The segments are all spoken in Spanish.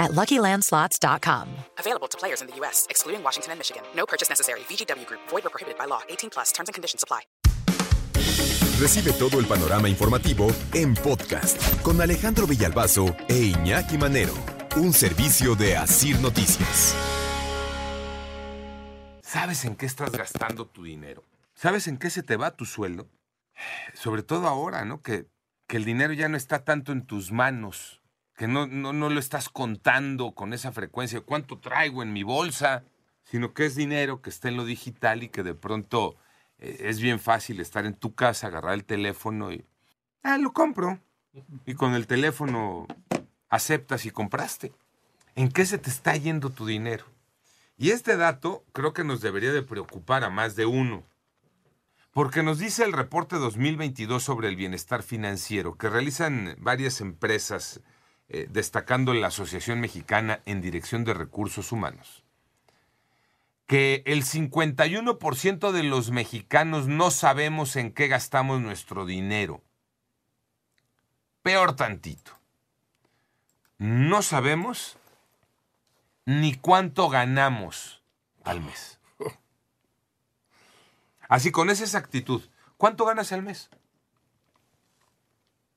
at LuckyLandSlots.com. Available to players in the U.S., excluding Washington and Michigan. No purchase necessary. VGW Group. Void or prohibited by law. 18 plus. Terms and conditions apply. Recibe todo el panorama informativo en podcast con Alejandro Villalbazo e Iñaki Manero. Un servicio de Asir Noticias. ¿Sabes en qué estás gastando tu dinero? ¿Sabes en qué se te va tu sueldo? Sobre todo ahora, ¿no? Que, que el dinero ya no está tanto en tus manos, que no, no, no lo estás contando con esa frecuencia, cuánto traigo en mi bolsa, sino que es dinero que está en lo digital y que de pronto eh, es bien fácil estar en tu casa, agarrar el teléfono y, ah, lo compro. Y con el teléfono aceptas y compraste. ¿En qué se te está yendo tu dinero? Y este dato creo que nos debería de preocupar a más de uno. Porque nos dice el reporte 2022 sobre el bienestar financiero que realizan varias empresas, eh, destacando la Asociación Mexicana en Dirección de Recursos Humanos, que el 51% de los mexicanos no sabemos en qué gastamos nuestro dinero. Peor tantito. No sabemos ni cuánto ganamos al mes. Así con esa exactitud, ¿cuánto ganas al mes?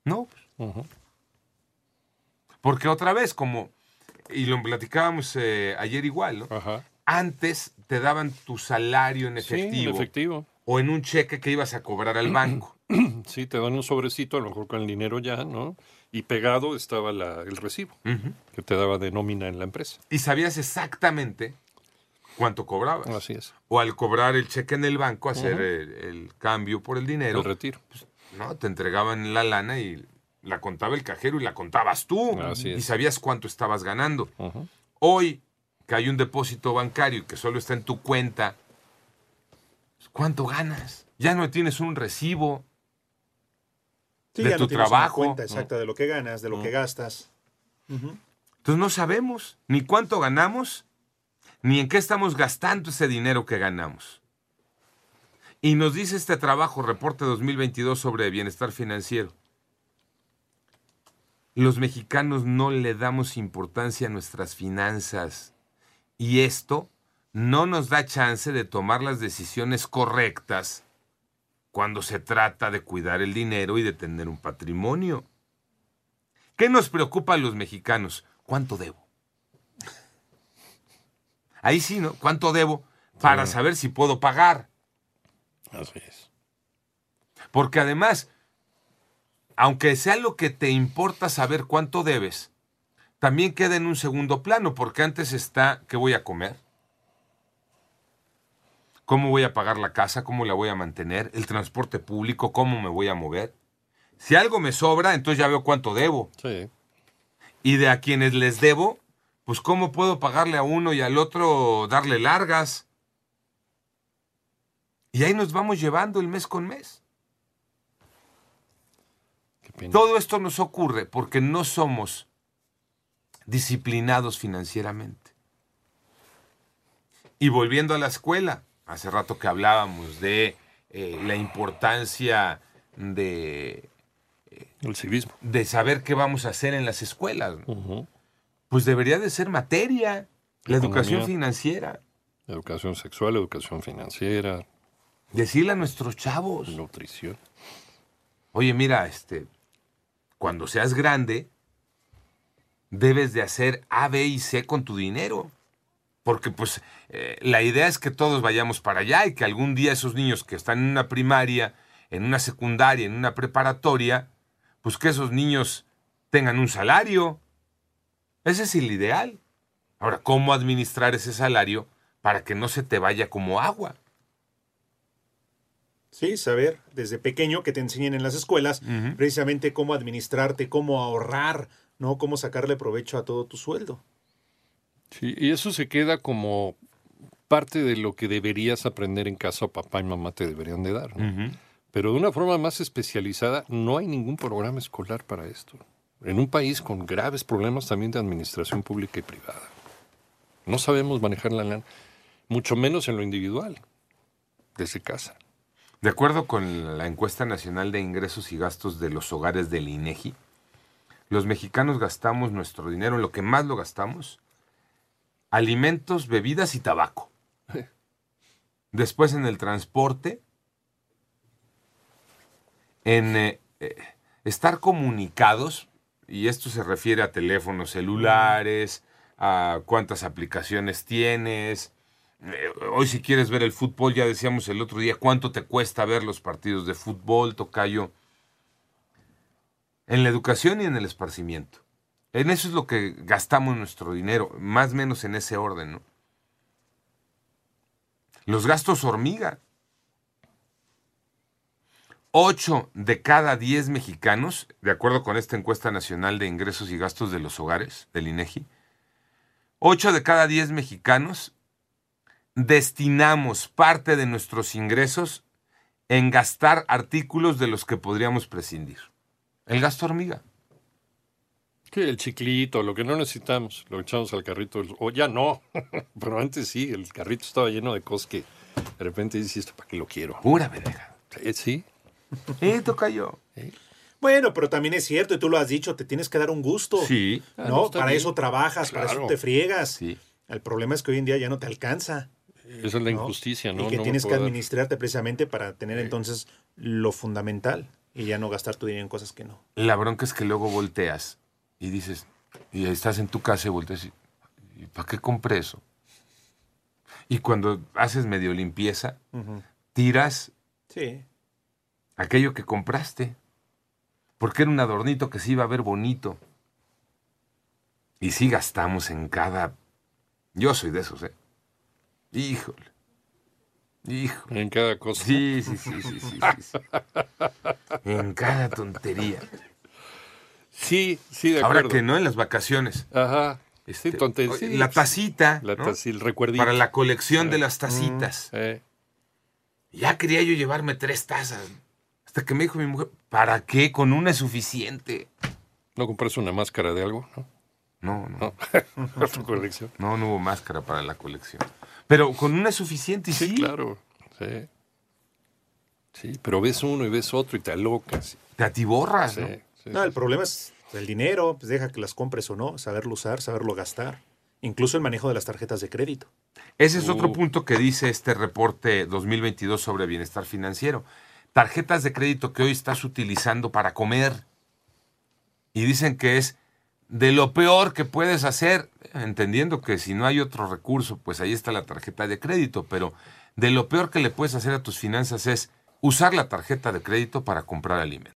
No. pues. Porque otra vez, como, y lo platicábamos eh, ayer igual, ¿no? Ajá. Antes te daban tu salario en Sí, en efectivo, efectivo. o en un cheque que ibas a cobrar al banco. Sí, te dan un sobrecito, a lo mejor con el dinero ya, ¿no? Y pegado estaba la- el recibo que te daba de nómina en la empresa. y sabías exactamente cuánto cobrabas. Así es. O al cobrar el cheque en el banco, hacer el, el cambio por el dinero, El retiro. ¿no? Te entregaban la lana y la contaba el cajero y la contabas tú. Así Y es. sabías cuánto estabas ganando. Hoy, que hay un depósito bancario y que solo está en tu cuenta, pues, ¿cuánto ganas? Ya no tienes un recibo. Sí, de ya tu no tienes una trabajo. cuenta exacta de lo que ganas, de lo que gastas. Entonces no sabemos ni cuánto ganamos, ni en qué estamos gastando ese dinero que ganamos. Y nos dice este trabajo, reporte 2022 sobre bienestar financiero. Los mexicanos no le damos importancia a nuestras finanzas y esto no nos da chance de tomar las decisiones correctas cuando se trata de cuidar el dinero y de tener un patrimonio. ¿Qué nos preocupa a los mexicanos? ¿Cuánto debo? Ahí sí, ¿no? ¿Cuánto debo? Para saber si puedo pagar. Así es. Porque además, aunque sea lo que te importa saber cuánto debes, también queda en un segundo plano, porque antes está qué voy a comer, cómo voy a pagar la casa, cómo la voy a mantener, el transporte público, cómo me voy a mover. Si algo me sobra, entonces ya veo cuánto debo. Sí. Y de a quienes les debo, pues cómo puedo pagarle a uno y al otro darle largas. Y ahí nos vamos llevando el mes con mes. Todo esto nos ocurre porque no somos disciplinados financieramente. Y volviendo a la escuela, hace rato que hablábamos de eh, la importancia de, El civismo. de saber qué vamos a hacer en las escuelas. Pues debería de ser materia, la educación financiera. Educación sexual, educación financiera, Decirle a nuestros chavos, nutrición. oye, mira, este, cuando seas grande, debes de hacer A, B y C con tu dinero. Porque pues eh, la idea es que todos vayamos para allá y que algún día esos niños que están en una primaria, en una secundaria, en una preparatoria, pues que esos niños tengan un salario. Ese es el ideal. Ahora, ¿cómo administrar ese salario para que no se te vaya como agua? Sí, saber desde pequeño que te enseñen en las escuelas precisamente cómo administrarte, cómo ahorrar, ¿no? Cómo sacarle provecho a todo tu sueldo. Sí, y eso se queda como, parte de lo que deberías aprender en casa, papá y mamá te deberían de dar. ¿no? Pero de una forma más especializada, no hay ningún programa escolar para esto. En un país con graves problemas también de administración pública y privada. No sabemos manejar la lana, mucho menos en lo individual, desde casa. De acuerdo con la encuesta nacional de ingresos y gastos de los hogares del INEGI, los mexicanos gastamos nuestro dinero en lo que más lo gastamos, alimentos, bebidas y tabaco. Después en el transporte, en eh, eh, estar comunicados, y esto se refiere a teléfonos celulares, a cuántas aplicaciones tienes. Eh, hoy si quieres ver el fútbol, ya decíamos el otro día, cuánto te cuesta ver los partidos de fútbol, Tocayo. En la educación y en el esparcimiento. En eso es lo que gastamos nuestro dinero, más o menos en ese orden, ¿no? Los gastos hormiga. 8 de cada 10 mexicanos, de acuerdo con esta encuesta nacional de ingresos y gastos de los hogares del INEGI, 8 de cada 10 mexicanos destinamos parte de nuestros ingresos en gastar artículos de los que podríamos prescindir. El gasto hormiga. Sí, el chiclito, lo que no necesitamos, lo echamos al carrito. O ya no, pero antes sí, el carrito estaba lleno de cosas que de repente dices, ¿esto para qué lo quiero? Pura verga. Eh, Sí, Eh, Tocayo. Bueno, pero también es cierto, y tú lo has dicho, te tienes que dar un gusto. Sí, Ah, no, para bien. eso trabajas, para eso te friegas. sí. El problema es que hoy en día ya no te alcanza. Esa es la ¿no? injusticia, ¿no? Y que No tienes que dar. administrarte precisamente para tener entonces lo fundamental y ya no gastar tu dinero en cosas que no. La bronca es que luego volteas y dices, y estás en tu casa y volteas y, ¿y para qué compré eso? Y cuando haces medio limpieza, tiras Sí. aquello que compraste. Porque era un adornito que se iba a ver bonito. Y sí gastamos en cada... Yo soy de esos, ¿eh? Híjole. Híjole. En cada cosa. Sí, sí, sí, sí, sí, sí. En cada tontería. Sí, sí, de Ahora acuerdo. que no en las vacaciones. Ajá. Este, sí, la tacita, La ¿no? taza- el recuerdito. para la colección de las tacitas. Eh, Ya quería yo llevarme tres tazas. Hasta que me dijo mi mujer, ¿para qué? Con una es suficiente. ¿No compras una máscara de algo? ¿No? No, no, No. Para tu colección. no, no hubo máscara para la colección. Pero con una es suficiente y sí. Sí, claro. Sí. Sí, pero ves uno y ves otro y te alocas. Te atiborras, Sí, ¿no? sí, No, el problema es el dinero, pues deja que las compres o no, saberlo usar, saberlo gastar. Incluso el manejo de las tarjetas de crédito. Ese es otro Uh. punto que dice este reporte 2022 sobre bienestar financiero. Tarjetas de crédito que hoy estás utilizando para comer. Y dicen que es de lo peor que puedes hacer, entendiendo que si no hay otro recurso, pues ahí está la tarjeta de crédito, pero de lo peor que le puedes hacer a tus finanzas es usar la tarjeta de crédito para comprar alimentos.